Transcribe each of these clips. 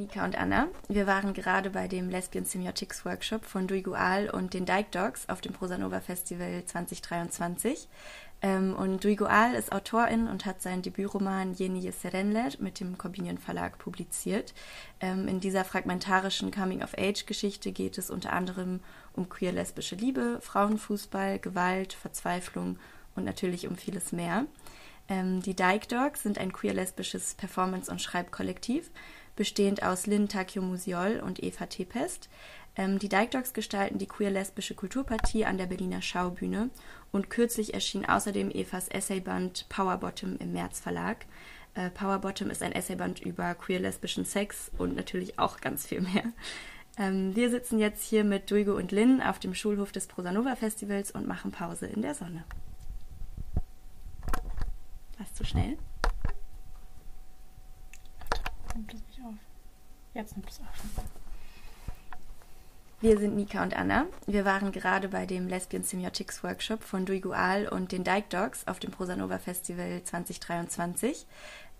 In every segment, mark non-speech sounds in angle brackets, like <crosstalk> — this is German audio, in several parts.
Nika und Anna. Wir waren gerade bei dem Lesbian Semiotics Workshop von Dui Gual und den Dyke Dogs auf dem Prosanova Festival 2023. Ähm, und Dui Gual ist Autorin und hat seinen Debütroman Yeni Serenler mit dem Corbinian Verlag publiziert. Ähm, in dieser fragmentarischen Coming-of-Age-Geschichte geht es unter anderem um queer-lesbische Liebe, Frauenfußball, Gewalt, Verzweiflung und natürlich um vieles mehr. Ähm, die Dyke Dogs sind ein queer-lesbisches Performance- und Schreibkollektiv, bestehend aus Lynn Takio Musiol und Eva Tepest. Ähm, die Dyke Dogs gestalten die queer-lesbische Kulturpartie an der Berliner Schaubühne und kürzlich erschien außerdem Evas Essayband Power Bottom im März Verlag. Äh, Power Bottom ist ein Essayband über queer-lesbischen Sex und natürlich auch ganz viel mehr. Ähm, wir sitzen jetzt hier mit Duigo und Lynn auf dem Schulhof des Prosanova Festivals und machen Pause in der Sonne. Was zu schnell? Nimmt es nicht auf. Jetzt nimmt es auf. Wir sind Nika und Anna. Wir waren gerade bei dem Lesbian Semiotics Workshop von Dui Gual und den Dyke Dogs auf dem Prosanova Festival 2023.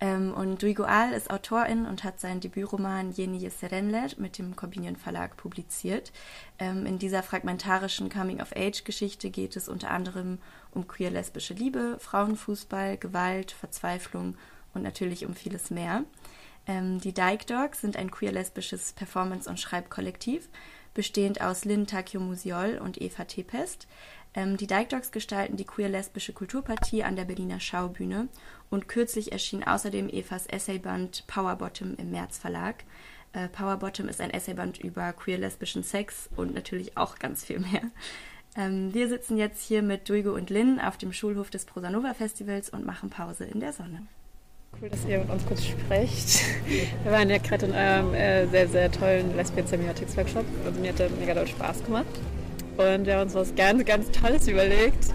Ähm, und Dui Gual ist Autorin und hat seinen Debütroman Yeni Serenler mit dem Corbinian Verlag publiziert. Ähm, in dieser fragmentarischen Coming-of-Age-Geschichte geht es unter anderem um queer-lesbische Liebe, Frauenfußball, Gewalt, Verzweiflung und natürlich um vieles mehr. Ähm, die Dyke Dogs sind ein queer-lesbisches Performance- und Schreibkollektiv, bestehend aus Lynn Takio Musiol und Eva Tepest. Ähm, die Dyke Dogs gestalten die queer-lesbische Kulturpartie an der Berliner Schaubühne und kürzlich erschien außerdem Evas Essayband Power Bottom im März Verlag. Äh, Power Bottom ist ein Essayband über queer-lesbischen Sex und natürlich auch ganz viel mehr. Ähm, wir sitzen jetzt hier mit Duigo und Lynn auf dem Schulhof des Prosanova Festivals und machen Pause in der Sonne. Cool, dass ihr mit uns kurz sprecht. Wir waren ja gerade in eurem äh, sehr, sehr tollen Lesbian Semiotics Workshop und mir hat der mega doll Spaß gemacht. Und wir haben uns was ganz, ganz Tolles überlegt.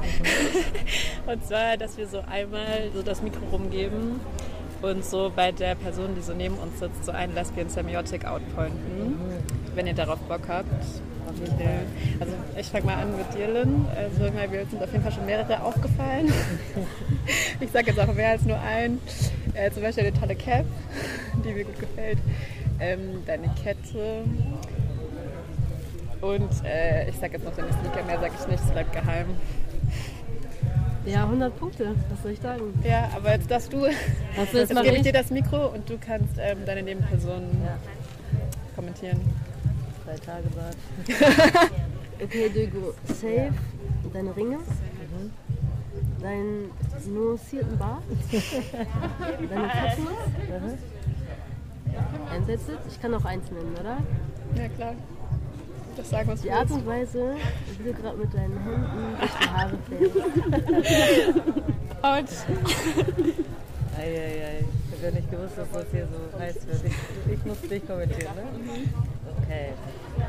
<laughs> und zwar, dass wir so einmal so das Mikro rumgeben und so bei der Person, die so neben uns sitzt, so einen Lesbian Semiotic outpointen, wenn ihr darauf Bock habt. Also ich fange mal an mit dir, Lynn. Also mir sind auf jeden Fall schon mehrere aufgefallen. <laughs> ich sage jetzt auch mehr als nur ein. Äh, zum Beispiel eine tolle Cap, <laughs> die mir gut gefällt. Ähm, deine Kette. Und äh, ich sage jetzt noch deine Sneaker, mehr sage ich nicht, es bleibt geheim. Ja, 100 Punkte, was soll ich sagen? Ja, aber jetzt darfst du. Was jetzt gebe ich dir das Mikro und du kannst ähm, deine Nebenperson Ja. kommentieren. Drei Tage Bad. <laughs> okay, Dugo, safe, deine Ringe, deinen nuancierten Bart, deine Tattoos, einsetzt. Ich kann auch eins nennen, oder? Ja, klar. Das sagen, was du Die Art und Weise, wie du gerade mit deinen Händen durch die Haare fährst. Und Eieiei, ich habe ja nicht gewusst, dass das hier so heiß wird. Ich, ich muss dich kommentieren, ne? Okay.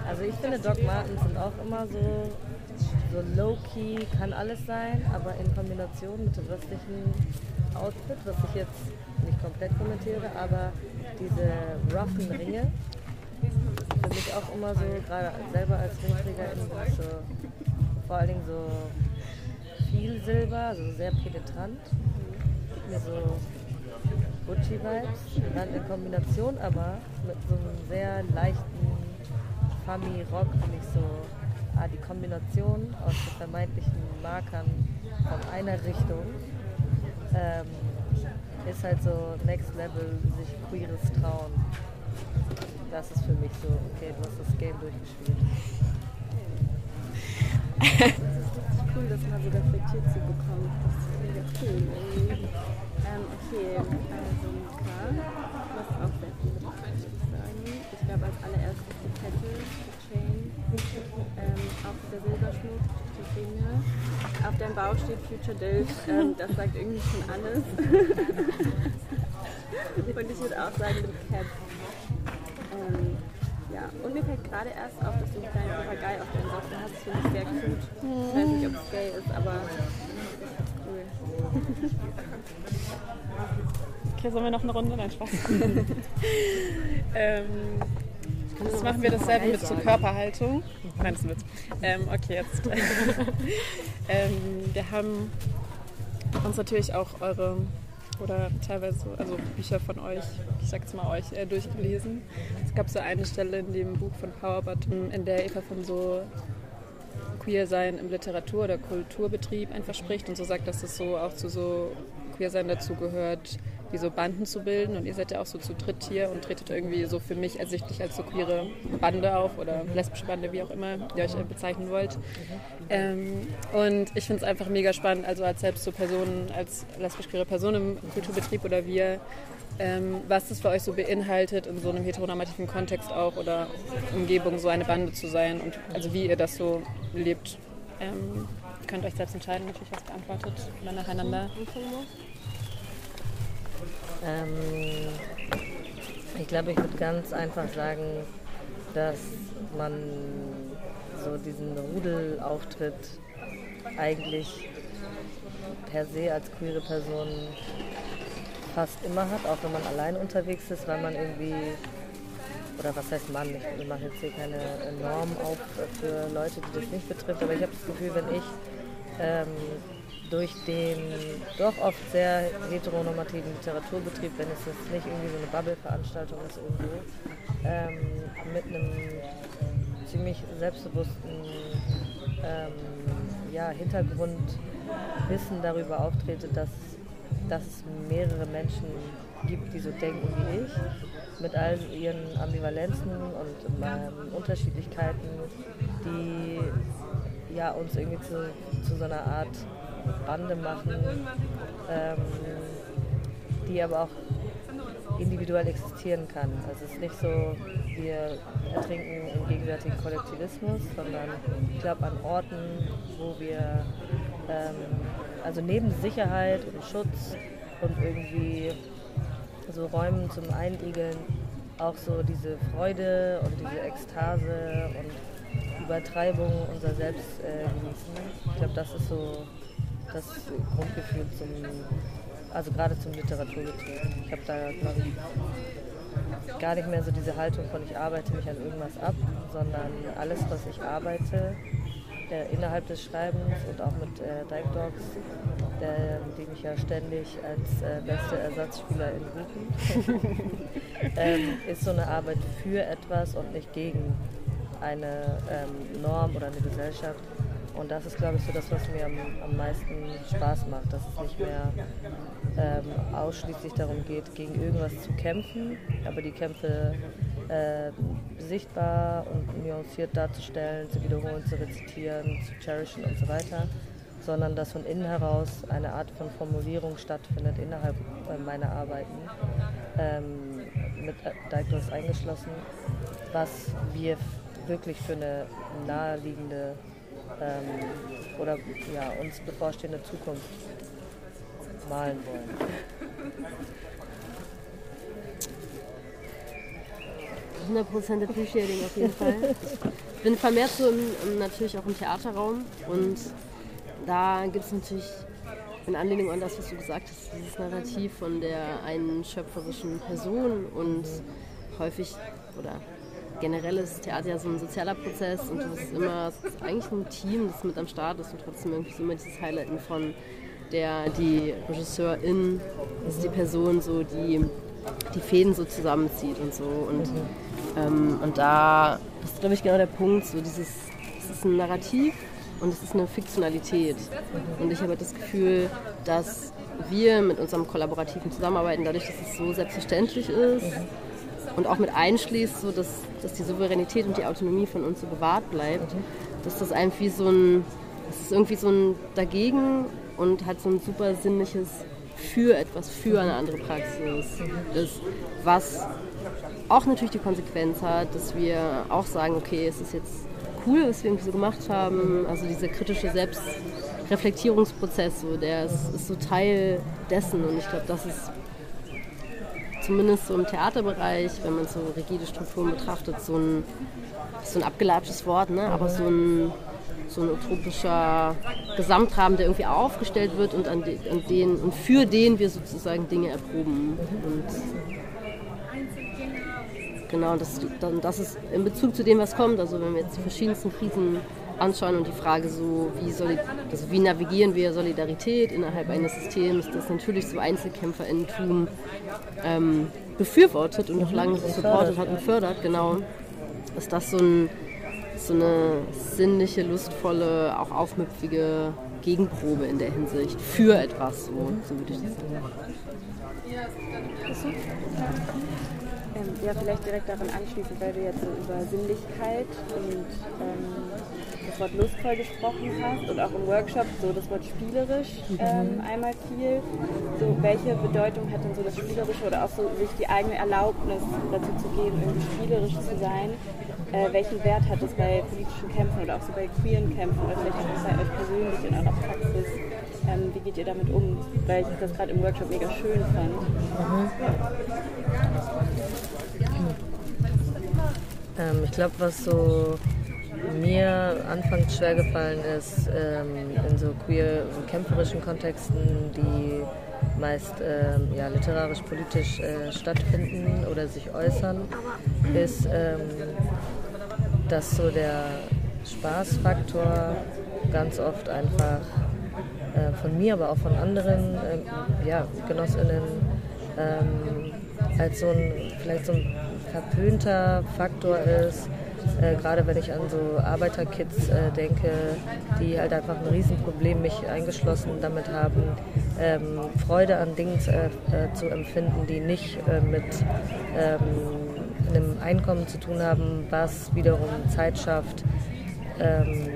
Also ich finde Doc Martens sind auch immer so, so low-key, kann alles sein, aber in Kombination mit dem restlichen Outfit, was ich jetzt nicht komplett kommentiere, aber diese roughen Ringe, für mich auch immer so, gerade selber als Ringträgerin, so, vor allen Dingen so viel Silber, also sehr penetrant mir so Gucci-Vibes. Dann in Kombination aber mit so einem sehr leichten Fami-Rock finde ich so, ah, die Kombination aus vermeintlichen Markern von einer Richtung ähm, ist halt so Next Level, sich Queeres trauen. Das ist für mich so, okay, du hast das Game durchgespielt. cool, das mal so reflektiert zu bekommen. Das ist mega cool. Ähm, okay, also Mika, du auch sehr viel würde ich sagen. Ich glaube als allererstes die Kette, die Chain, ähm, auch der Silberschmuck, die Ringe. Auf deinem Bauch steht Future Dilf, ähm, das sagt irgendwie schon alles. <laughs> Und ich würde auch sagen, die Cap. Ähm, ja, und mir fällt gerade erst auf, dass du einen kleinen Papagei auf deinen Socken hast. Das finde ich sehr cute. Ich weiß nicht, ob es gay ist, aber cool. Okay, sollen wir noch eine Runde? Nein, Spaß. <laughs> <laughs> ähm, jetzt machen wir dasselbe mit zur Körperhaltung. Nein, das ist ein Witz. Ähm, okay, jetzt. <laughs> ähm, wir haben uns natürlich auch eure oder teilweise, so- also Bücher von euch, ich sag jetzt mal euch, äh, durchgelesen. Es gab so eine Stelle in dem Buch von Power Bottom, in der Eva von so Queer-Sein im Literatur- oder Kulturbetrieb einfach spricht und so sagt, dass es so auch zu so Queer-Sein dazu gehört, wie so Banden zu bilden. Und ihr seid ja auch so zu dritt hier und tretet irgendwie so für mich ersichtlich als so queere Bande auf oder lesbische Bande, wie auch immer ihr euch äh, bezeichnen wollt. Ähm, und ich finde es einfach mega spannend, also als selbst so Person, als lesbisch-queere Person im Kulturbetrieb oder wir, ähm, was das für euch so beinhaltet, in so einem heteronormativen Kontext auch oder Umgebung so eine Bande zu sein und also wie ihr das so lebt. Ähm, könnt euch selbst entscheiden, natürlich was beantwortet oder nacheinander. Ähm, ich glaube, ich würde ganz einfach sagen, dass man so diesen Rudelauftritt eigentlich per se als queere Person fast immer hat, auch wenn man allein unterwegs ist, weil man irgendwie, oder was heißt Mann, ich mache jetzt hier keine Norm auf für Leute, die das nicht betrifft, aber ich habe das Gefühl, wenn ich ähm, durch den doch oft sehr heteronormativen Literaturbetrieb, wenn es jetzt nicht irgendwie so eine Bubble-Veranstaltung ist irgendwo, ähm, mit einem ziemlich selbstbewussten ähm, ja, Hintergrundwissen darüber auftrete, dass, dass es mehrere Menschen gibt, die so denken wie ich, mit all ihren Ambivalenzen und ähm, Unterschiedlichkeiten, die ja, uns irgendwie zu, zu so einer Art Bande machen, ähm, die aber auch individuell existieren kann. Also es ist nicht so, wir ertrinken im gegenwärtigen Kollektivismus, sondern ich glaube an Orten, wo wir ähm, also neben Sicherheit und Schutz und irgendwie so Räumen zum Einigeln auch so diese Freude und diese Ekstase und Übertreibung unser Selbst äh, genießen. Ich glaube, das ist so das Grundgefühl zum, also gerade zum Literaturbetrieb. Ich habe da, glaube ich, gar nicht mehr so diese Haltung von ich arbeite mich an irgendwas ab, sondern alles, was ich arbeite, äh, innerhalb des Schreibens und auch mit äh, Dyke Dogs, der, die mich ja ständig als äh, beste Ersatzspieler in buchen, <laughs> ähm, ist so eine Arbeit für etwas und nicht gegen eine ähm, Norm oder eine Gesellschaft. Und das ist, glaube ich, so das, was mir am, am meisten Spaß macht, dass es nicht mehr ähm, ausschließlich darum geht, gegen irgendwas zu kämpfen, aber die Kämpfe äh, sichtbar und nuanciert darzustellen, zu wiederholen, zu rezitieren, zu cherishen und so weiter, sondern dass von innen heraus eine Art von Formulierung stattfindet innerhalb äh, meiner Arbeiten, ähm, mit Douglas eingeschlossen, was wir wirklich für eine naheliegende ähm, oder ja, uns bevorstehende Zukunft malen wollen. 100% appreciating auf jeden Fall. Ich bin vermehrt so im, natürlich auch im Theaterraum und da gibt es natürlich in Anlehnung an das, was du gesagt hast, dieses Narrativ von der einen schöpferischen Person und häufig oder generell ist Theater ja so ein sozialer Prozess und du bist immer, es ist eigentlich ein Team, das mit am Start ist und trotzdem irgendwie so immer dieses Highlighten von der, die Regisseurin ist die Person so, die die Fäden so zusammenzieht und so und, ähm, und da, das ist glaube ich genau der Punkt, so dieses, es ist ein Narrativ und es ist eine Fiktionalität. Und ich habe das Gefühl, dass wir mit unserem kollaborativen Zusammenarbeiten, dadurch, dass es so selbstverständlich ist, und auch mit einschließt, so dass, dass die Souveränität und die Autonomie von uns so bewahrt bleibt, dass das irgendwie so ein, das ist irgendwie so ein Dagegen und hat so ein super sinnliches für etwas, für eine andere Praxis ist, was auch natürlich die Konsequenz hat, dass wir auch sagen, okay, es ist jetzt cool, was wir irgendwie so gemacht haben, also dieser kritische Selbstreflektierungsprozess, so, der ist, ist so Teil dessen und ich glaube, das ist zumindest so im Theaterbereich, wenn man so rigide Strukturen betrachtet, so ein, so ein abgelatschtes Wort, ne? aber so ein, so ein utopischer Gesamtrahmen, der irgendwie aufgestellt wird und, an, de, an den, und für den wir sozusagen Dinge erproben. Und genau, das, das ist in Bezug zu dem, was kommt, also wenn wir jetzt die verschiedensten Krisen anschauen und die Frage so, wie, also wie navigieren wir Solidarität innerhalb eines Systems, das natürlich so Einzelkämpferinnentum ähm, befürwortet und noch lange so supportet hat und fördert, genau, ist das so, ein, so eine sinnliche, lustvolle, auch aufmüpfige Gegenprobe in der Hinsicht für etwas, so, so würde ich das sagen. Ähm, ja, vielleicht direkt daran anschließend, weil du jetzt so über Sinnlichkeit und ähm, das Wort lustvoll gesprochen hast und auch im Workshop so das Wort spielerisch ähm, einmal fiel. So, welche Bedeutung hat denn so das Spielerische oder auch so sich die eigene Erlaubnis dazu zu geben, irgendwie spielerisch zu sein? Äh, welchen Wert hat es bei politischen Kämpfen oder auch so bei queeren Kämpfen oder vielleicht auch bei euch persönlich in eurer Praxis? Ähm, wie geht ihr damit um? Weil ich das gerade im Workshop mega schön fand. Mhm. Ähm, ich glaube, was so mir anfangs schwer gefallen ist, ähm, in so queer kämpferischen Kontexten, die meist ähm, ja, literarisch-politisch äh, stattfinden oder sich äußern, ist, ähm, dass so der Spaßfaktor ganz oft einfach äh, von mir, aber auch von anderen äh, ja, Genossinnen ähm, als so ein, vielleicht so ein verpönter Faktor ist, äh, gerade wenn ich an so Arbeiterkids äh, denke, die halt einfach ein Riesenproblem, mich eingeschlossen damit haben, ähm, Freude an Dingen äh, zu empfinden, die nicht äh, mit ähm, einem Einkommen zu tun haben, was wiederum Zeit schafft, ähm,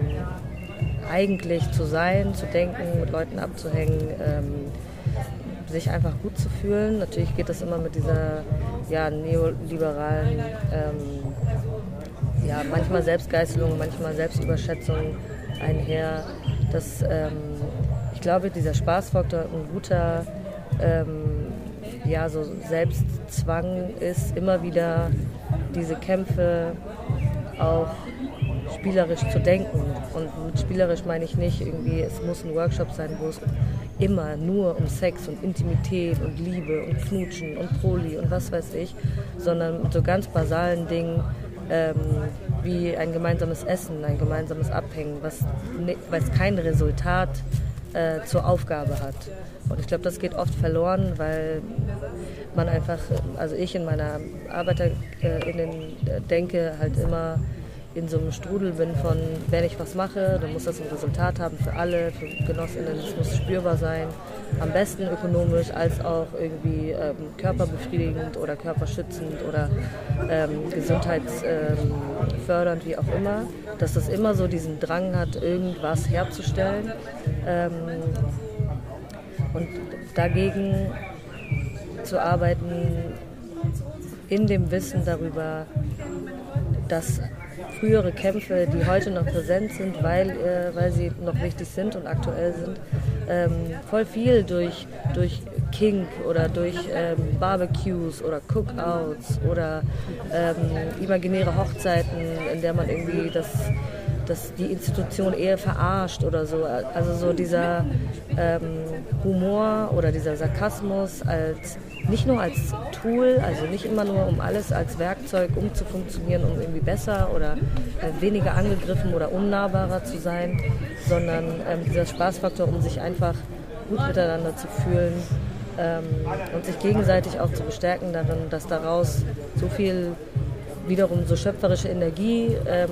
eigentlich zu sein, zu denken, mit Leuten abzuhängen ähm, sich einfach gut zu fühlen. Natürlich geht das immer mit dieser ja, neoliberalen ähm, ja, manchmal Selbstgeißelung, manchmal Selbstüberschätzung einher. Das, ähm, ich glaube, dieser Spaßfaktor ein guter ähm, ja, so Selbstzwang ist, immer wieder diese Kämpfe auch spielerisch zu denken. Und mit spielerisch meine ich nicht irgendwie, es muss ein Workshop sein, wo es immer nur um Sex und Intimität und Liebe und Knutschen und Poli und was weiß ich, sondern so ganz basalen Dingen ähm, wie ein gemeinsames Essen, ein gemeinsames Abhängen, was, ne, was kein Resultat äh, zur Aufgabe hat. Und ich glaube, das geht oft verloren, weil man einfach, also ich in meiner Arbeiterinnen-Denke halt immer in so einem Strudel bin von, wenn ich was mache, dann muss das ein Resultat haben für alle, für Genossinnen, es muss spürbar sein, am besten ökonomisch als auch irgendwie ähm, körperbefriedigend oder körperschützend oder ähm, gesundheitsfördernd, wie auch immer, dass das immer so diesen Drang hat, irgendwas herzustellen. Ähm, und dagegen zu arbeiten in dem Wissen darüber, dass frühere Kämpfe, die heute noch präsent sind, weil, äh, weil sie noch wichtig sind und aktuell sind, ähm, voll viel durch, durch Kink oder durch ähm, Barbecues oder Cookouts oder ähm, imaginäre Hochzeiten, in der man irgendwie das dass die Institution eher verarscht oder so. Also so dieser ähm, Humor oder dieser Sarkasmus als nicht nur als Tool, also nicht immer nur um alles als Werkzeug umzufunktionieren, um irgendwie besser oder äh, weniger angegriffen oder unnahbarer zu sein, sondern ähm, dieser Spaßfaktor, um sich einfach gut miteinander zu fühlen ähm, und sich gegenseitig auch zu bestärken darin, dass daraus so viel wiederum so schöpferische Energie ähm,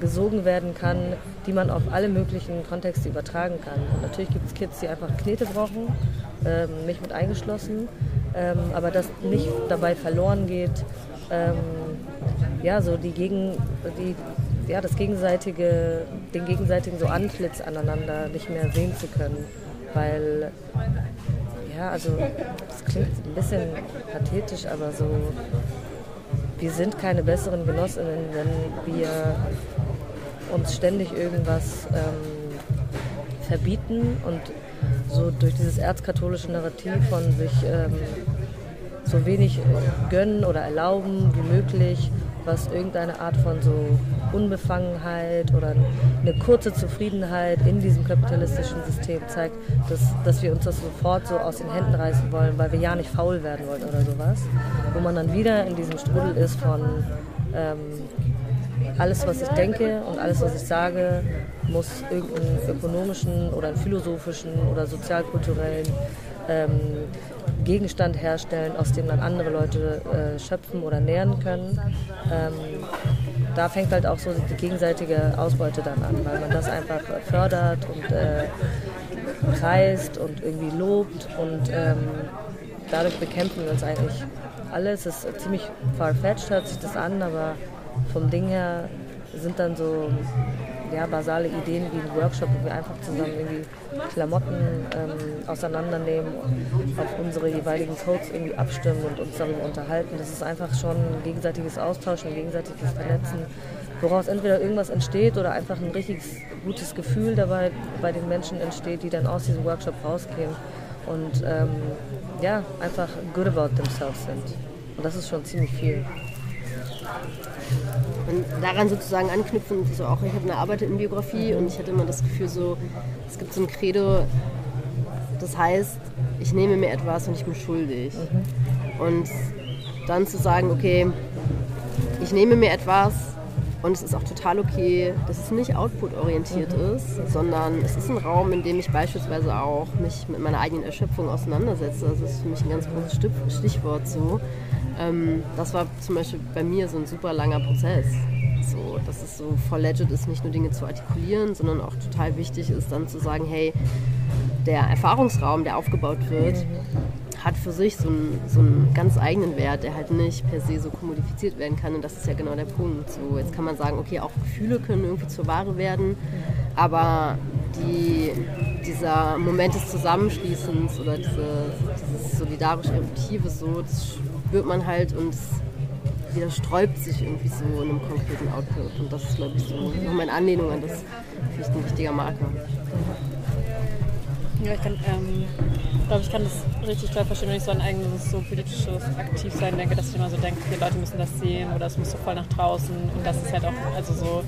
gesogen werden kann, die man auf alle möglichen Kontexte übertragen kann. Und natürlich gibt es Kids, die einfach Knete brauchen, ähm, mich mit eingeschlossen, ähm, aber dass nicht dabei verloren geht, ähm, ja, so die Gegen, die, ja, das gegenseitige, den gegenseitigen so Antlitz aneinander nicht mehr sehen zu können, weil ja, also das klingt ein bisschen pathetisch, aber so wir sind keine besseren Genossinnen, wenn wir uns ständig irgendwas ähm, verbieten und so durch dieses erzkatholische Narrativ von sich ähm, so wenig gönnen oder erlauben wie möglich, was irgendeine Art von so Unbefangenheit oder eine kurze Zufriedenheit in diesem kapitalistischen System zeigt, dass, dass wir uns das sofort so aus den Händen reißen wollen, weil wir ja nicht faul werden wollen oder sowas. Wo man dann wieder in diesem Strudel ist von ähm, alles, was ich denke und alles, was ich sage, muss irgendeinen ökonomischen oder einen philosophischen oder sozialkulturellen ähm, Gegenstand herstellen, aus dem dann andere Leute äh, schöpfen oder nähren können. Ähm, da fängt halt auch so die gegenseitige Ausbeute dann an, weil man das einfach fördert und äh, preist und irgendwie lobt und ähm, dadurch bekämpfen wir uns eigentlich alles. Es ist ziemlich far-fetched, hört sich das an, aber vom Ding her sind dann so ja, basale Ideen wie ein Workshop, wo wir einfach zusammen irgendwie Klamotten ähm, auseinandernehmen, auf unsere jeweiligen Codes irgendwie abstimmen und uns darüber unterhalten. Das ist einfach schon ein gegenseitiges Austauschen, ein gegenseitiges Vernetzen, woraus entweder irgendwas entsteht oder einfach ein richtig gutes Gefühl dabei bei den Menschen entsteht, die dann aus diesem Workshop rausgehen und ähm, ja, einfach good about themselves sind. Und das ist schon ziemlich viel. Und daran sozusagen anknüpfen, so auch ich habe eine Arbeit in Biografie und ich hatte immer das Gefühl, so es gibt so ein Credo, das heißt, ich nehme mir etwas und ich bin schuldig. Mhm. Und dann zu sagen, okay, ich nehme mir etwas und es ist auch total okay, dass es nicht output-orientiert mhm. ist, sondern es ist ein Raum, in dem ich beispielsweise auch mich mit meiner eigenen Erschöpfung auseinandersetze. Das ist für mich ein ganz großes Stichwort so. Ähm, das war zum Beispiel bei mir so ein super langer Prozess. So, dass es so voll legit ist, nicht nur Dinge zu artikulieren, sondern auch total wichtig ist, dann zu sagen, hey, der Erfahrungsraum, der aufgebaut wird, hat für sich so einen, so einen ganz eigenen Wert, der halt nicht per se so kommodifiziert werden kann. Und das ist ja genau der Punkt. So, jetzt kann man sagen, okay, auch Gefühle können irgendwie zur Ware werden, aber die, dieser Moment des Zusammenschließens oder diese, dieses solidarisch Emotive, so, das spürt man halt und wieder sträubt sich irgendwie so in einem konkreten Output. Und das ist, glaube ich, so in Anlehnung an das vielleicht ein wichtiger Marker. Ja, ich kann, ähm, glaube, ich kann das richtig toll verstehen, wenn ich so an eigenes so politisches Aktivsein denke, dass ich immer so denke, okay, Leute müssen das sehen oder es muss so voll nach draußen und das ist halt auch also so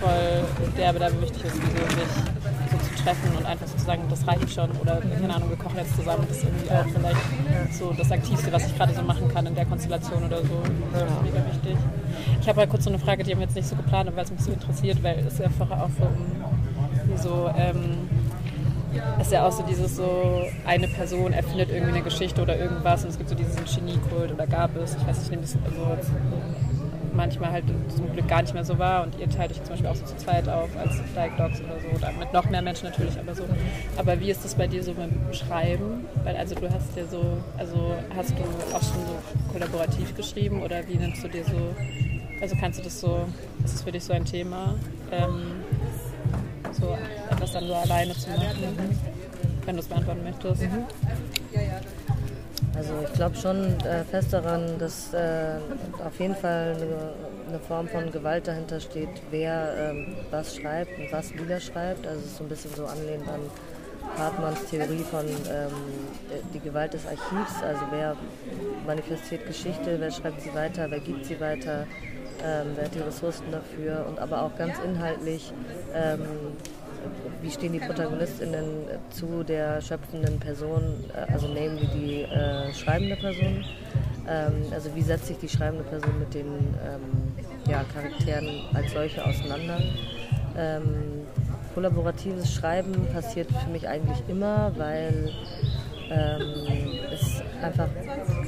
voll derbe, derbe wichtig ist, wie so sich treffen und einfach sozusagen, das reicht schon. Oder keine Ahnung, wir kochen jetzt zusammen. Das ist irgendwie auch vielleicht so das Aktivste, was ich gerade so machen kann in der Konstellation oder so. Das ist mega wichtig. Ich habe mal kurz so eine Frage, die haben wir jetzt nicht so geplant, weil es mich so interessiert, weil es einfach auch so um so ähm, ist ja auch so dieses so, eine Person erfindet irgendwie eine Geschichte oder irgendwas und es gibt so diesen Geniekult oder gab es, ich weiß nicht, ich nehme das also manchmal halt zum Glück gar nicht mehr so war und ihr teilt euch zum Beispiel auch so zu zweit auf als Like Dogs oder so oder mit noch mehr Menschen natürlich, aber so. Aber wie ist das bei dir so beim Schreiben? Weil also du hast ja so, also hast du auch schon so kollaborativ geschrieben oder wie nimmst du dir so, also kannst du das so, ist das für dich so ein Thema, ähm, so etwas dann so alleine zu machen, wenn du es beantworten möchtest? Mhm. Also ich glaube schon äh, fest daran, dass äh, auf jeden Fall eine, eine, Form von Gewalt dahinter steht, wer ähm, was schreibt und was wieder schreibt. Also es ist so ein bisschen so anlehnend an Hartmanns Theorie von ähm, die Gewalt des Archivs. Also wer manifestiert Geschichte, wer schreibt sie weiter, wer gibt sie weiter, ähm, wer hat die Ressourcen dafür und aber auch ganz inhaltlich ähm, wie stehen die ProtagonistInnen zu der schöpfenden Person, äh, also namely die äh, schreibende Person? Ähm, also wie setzt sich die schreibende Person mit den ähm, ja, Charakteren als solche auseinander? Ähm, kollaboratives Schreiben passiert für mich eigentlich immer, weil ähm, es einfach,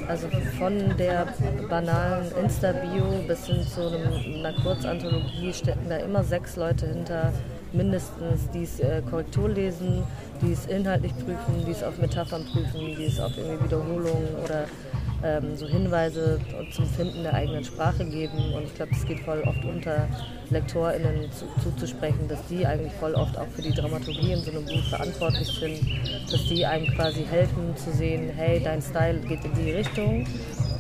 also von der banalen Insta-Bio bis hin zu einem, einer Kurzanthologie stecken da immer sechs Leute hinter, mindestens, die es äh, Korrektur lesen, die es inhaltlich prüfen, die es auf Metaphern prüfen, die es auf irgendwie Wiederholungen oder ähm, so Hinweise zum Finden der eigenen Sprache geben. Und ich glaube, es geht voll oft unter LektorInnen zu, zuzusprechen, dass die eigentlich voll oft auch für die Dramaturgie in so einem Buch verantwortlich sind, dass die einem quasi helfen zu sehen, hey, dein Style geht in die Richtung.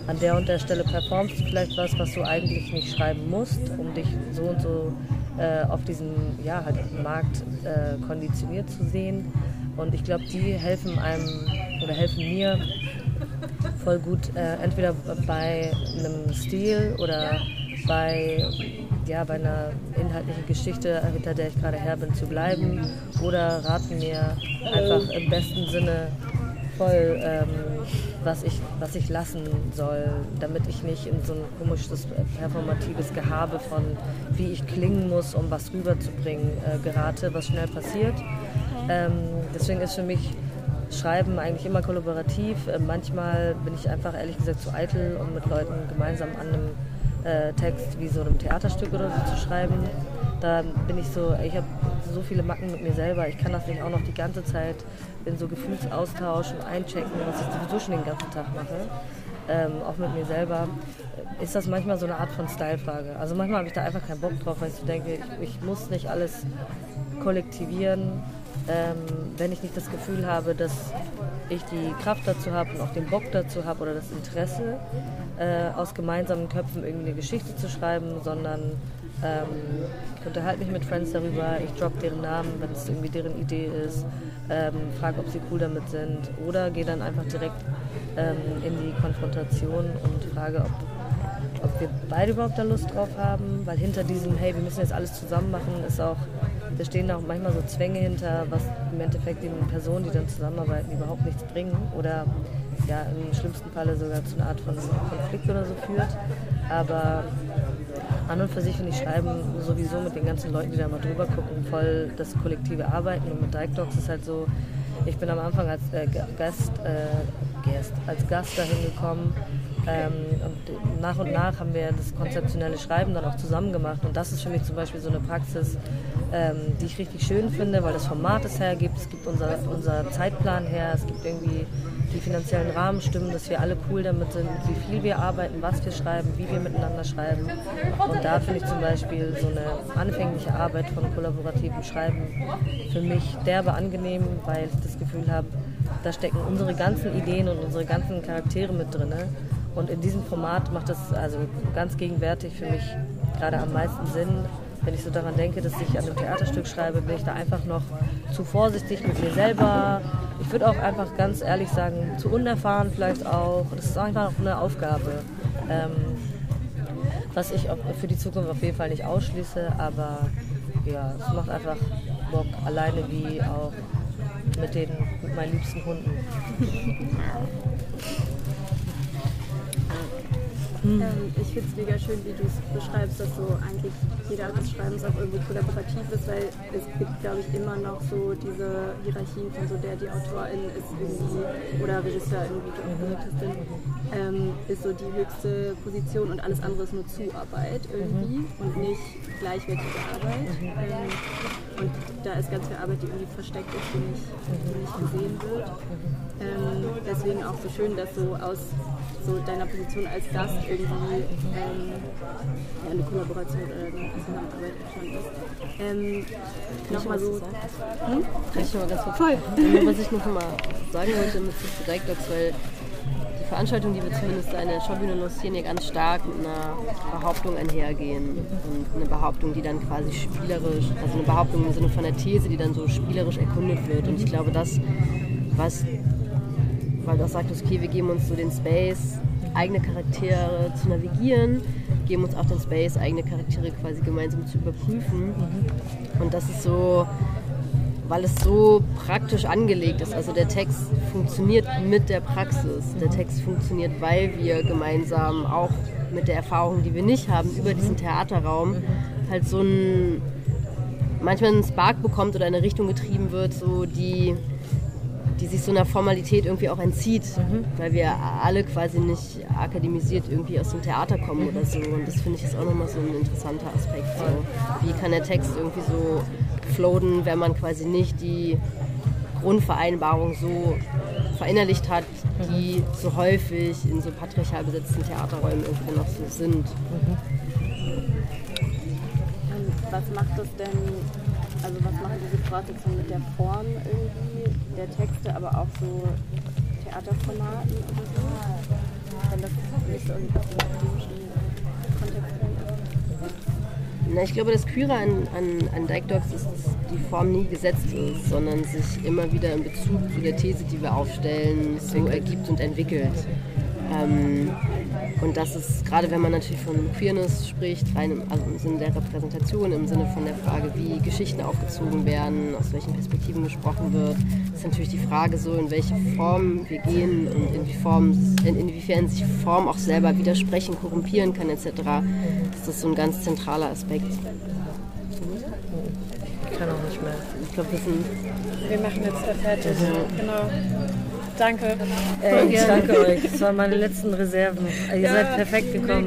An der und der Stelle performst du vielleicht was, was du eigentlich nicht schreiben musst, um dich so und so äh, auf diesem ja, halt Markt äh, konditioniert zu sehen. Und ich glaube, die helfen einem oder helfen mir voll gut, äh, entweder bei einem Stil oder bei, ja, bei einer inhaltlichen Geschichte, hinter der ich gerade her bin, zu bleiben oder raten mir einfach im besten Sinne voll ähm, was ich, was ich lassen soll, damit ich nicht in so ein komisches performatives Gehabe von, wie ich klingen muss, um was rüberzubringen, äh, gerate, was schnell passiert. Ähm, deswegen ist für mich Schreiben eigentlich immer kollaborativ. Äh, manchmal bin ich einfach ehrlich gesagt zu eitel, um mit Leuten gemeinsam an einem äh, Text wie so einem Theaterstück oder so zu schreiben. Da bin ich so, ich habe so viele Macken mit mir selber. Ich kann das nicht auch noch die ganze Zeit in so Gefühlsaustausch und einchecken, was ich sowieso schon den ganzen Tag mache. Ähm, auch mit mir selber, ist das manchmal so eine Art von Stylefrage. Also manchmal habe ich da einfach keinen Bock drauf, weil ich so denke, ich, ich muss nicht alles kollektivieren, ähm, wenn ich nicht das Gefühl habe, dass ich die Kraft dazu habe und auch den Bock dazu habe oder das Interesse, äh, aus gemeinsamen Köpfen irgendwie eine Geschichte zu schreiben, sondern ähm, ich unterhalte mich mit Friends darüber, ich drop deren Namen, wenn es irgendwie deren Idee ist, ähm, frage, ob sie cool damit sind oder gehe dann einfach direkt ähm, in die Konfrontation und frage, ob ob wir beide überhaupt da Lust drauf haben, weil hinter diesem, hey, wir müssen jetzt alles zusammen machen, ist auch, da stehen auch manchmal so Zwänge hinter, was im Endeffekt den Personen, die dann zusammenarbeiten, überhaupt nichts bringen oder ja, im schlimmsten Falle sogar zu einer Art von Konflikt oder so führt. Aber an und für sich finde ich Schreiben sowieso mit den ganzen Leuten, die da mal drüber gucken, voll das kollektive Arbeiten. Und mit Dyke Dogs ist halt so, ich bin am Anfang als äh, Gast, äh, Gast, als Gast dahin gekommen ähm, und nach und nach haben wir das konzeptionelle Schreiben dann auch zusammen gemacht. Und das ist für mich zum Beispiel so eine Praxis, ähm, die ich richtig schön finde, weil das Format es hergibt, es gibt unser, unser Zeitplan her, es gibt irgendwie die finanziellen Rahmenstimmen, dass wir alle cool damit sind, wie viel wir arbeiten, was wir schreiben, wie wir miteinander schreiben. Und da finde ich zum Beispiel so eine anfängliche Arbeit von kollaborativem Schreiben für mich derbe angenehm, weil ich das Gefühl habe, da stecken unsere ganzen Ideen und unsere ganzen Charaktere mit drin. Und in diesem Format macht es also ganz gegenwärtig für mich gerade am meisten Sinn. Wenn ich so daran denke, dass ich an einem Theaterstück schreibe, bin ich da einfach noch zu vorsichtig mit mir selber. Ich würde auch einfach ganz ehrlich sagen, zu unerfahren vielleicht auch. Das ist einfach eine Aufgabe, ähm, was ich für die Zukunft auf jeden Fall nicht ausschließe. Aber ja, es macht einfach Bock, alleine wie auch mit, den, mit meinen liebsten Hunden. <laughs> Mhm. Ähm, ich finde es mega schön, wie du es beschreibst, dass so eigentlich jeder Art des Schreibens auch irgendwo kollaborativ ist, weil es gibt, glaube ich, immer noch so diese Hierarchien von so der, die Autorin ist irgendwie, oder Regisseur irgendwie, Regisseurin, ähm, ist so die höchste Position und alles andere ist nur Zuarbeit irgendwie mhm. und nicht gleichwertige Arbeit. Ähm, und da ist ganz viel Arbeit, die irgendwie versteckt ist, die nicht, die nicht gesehen wird. Ähm, deswegen auch so schön, dass so aus so deiner Position als Gast irgendwie ähm, ja, eine Kollaboration oder eine Zusammenarbeit schon ist. Ähm, Nochmal so. Hm? Kann ich mal ganz kurz Voll. was ich noch mal sagen wollte mit Sister Direct Dogs, weil die Veranstaltungen, die wir zumindest da in der Schaubühne lancieren, ja ganz stark mit einer Behauptung einhergehen. Und eine Behauptung, die dann quasi spielerisch, also eine Behauptung im Sinne von einer These, die dann so spielerisch erkundet wird. Und ich glaube, das, was weil du auch sagtest, okay, wir geben uns so den Space, eigene Charaktere zu navigieren, geben uns auch den Space, eigene Charaktere quasi gemeinsam zu überprüfen. Mhm. Und das ist so, weil es so praktisch angelegt ist. Also der Text funktioniert mit der Praxis. Der Text funktioniert, weil wir gemeinsam auch mit der Erfahrung, die wir nicht haben, über diesen Theaterraum halt so ein manchmal einen Spark bekommt oder in eine Richtung getrieben wird, so die die sich so einer Formalität irgendwie auch entzieht, mhm. weil wir alle quasi nicht akademisiert irgendwie aus dem Theater kommen mhm. oder so. Und das finde ich ist auch nochmal so ein interessanter Aspekt. So. Wie kann der Text irgendwie so floaten, wenn man quasi nicht die Grundvereinbarung so verinnerlicht hat, die so häufig in so patriarchal besetzten Theaterräumen irgendwie noch so sind. Mhm. Was macht das denn also was machen diese Voraussetzungen mit der Form irgendwie, der Texte, aber auch so Theaterformaten oder so? Wenn das nicht so akademischen Kontext ist? Na, ich glaube, das Kyra an, an, an Dyke Dogs ist, dass die Form nie gesetzt ist, sondern sich immer wieder in Bezug zu der These, die wir aufstellen, so ergibt und entwickelt. Ähm, und das ist, gerade wenn man natürlich von Queerness spricht, rein im, also im Sinne der Repräsentation, im Sinne von der Frage, wie Geschichten aufgezogen werden, aus welchen Perspektiven gesprochen wird, ist natürlich die Frage so, in welche Form wir gehen und in Form, in, inwiefern sich Form auch selber widersprechen, korrumpieren kann etc. Das ist so ein ganz zentraler Aspekt. Ich kann auch nicht mehr. Ich glaube, wir sind Wir machen jetzt fertig. Genau. Danke. Ey, ich danke euch. Das waren meine letzten Reserven. Ihr seid perfekt gekommen.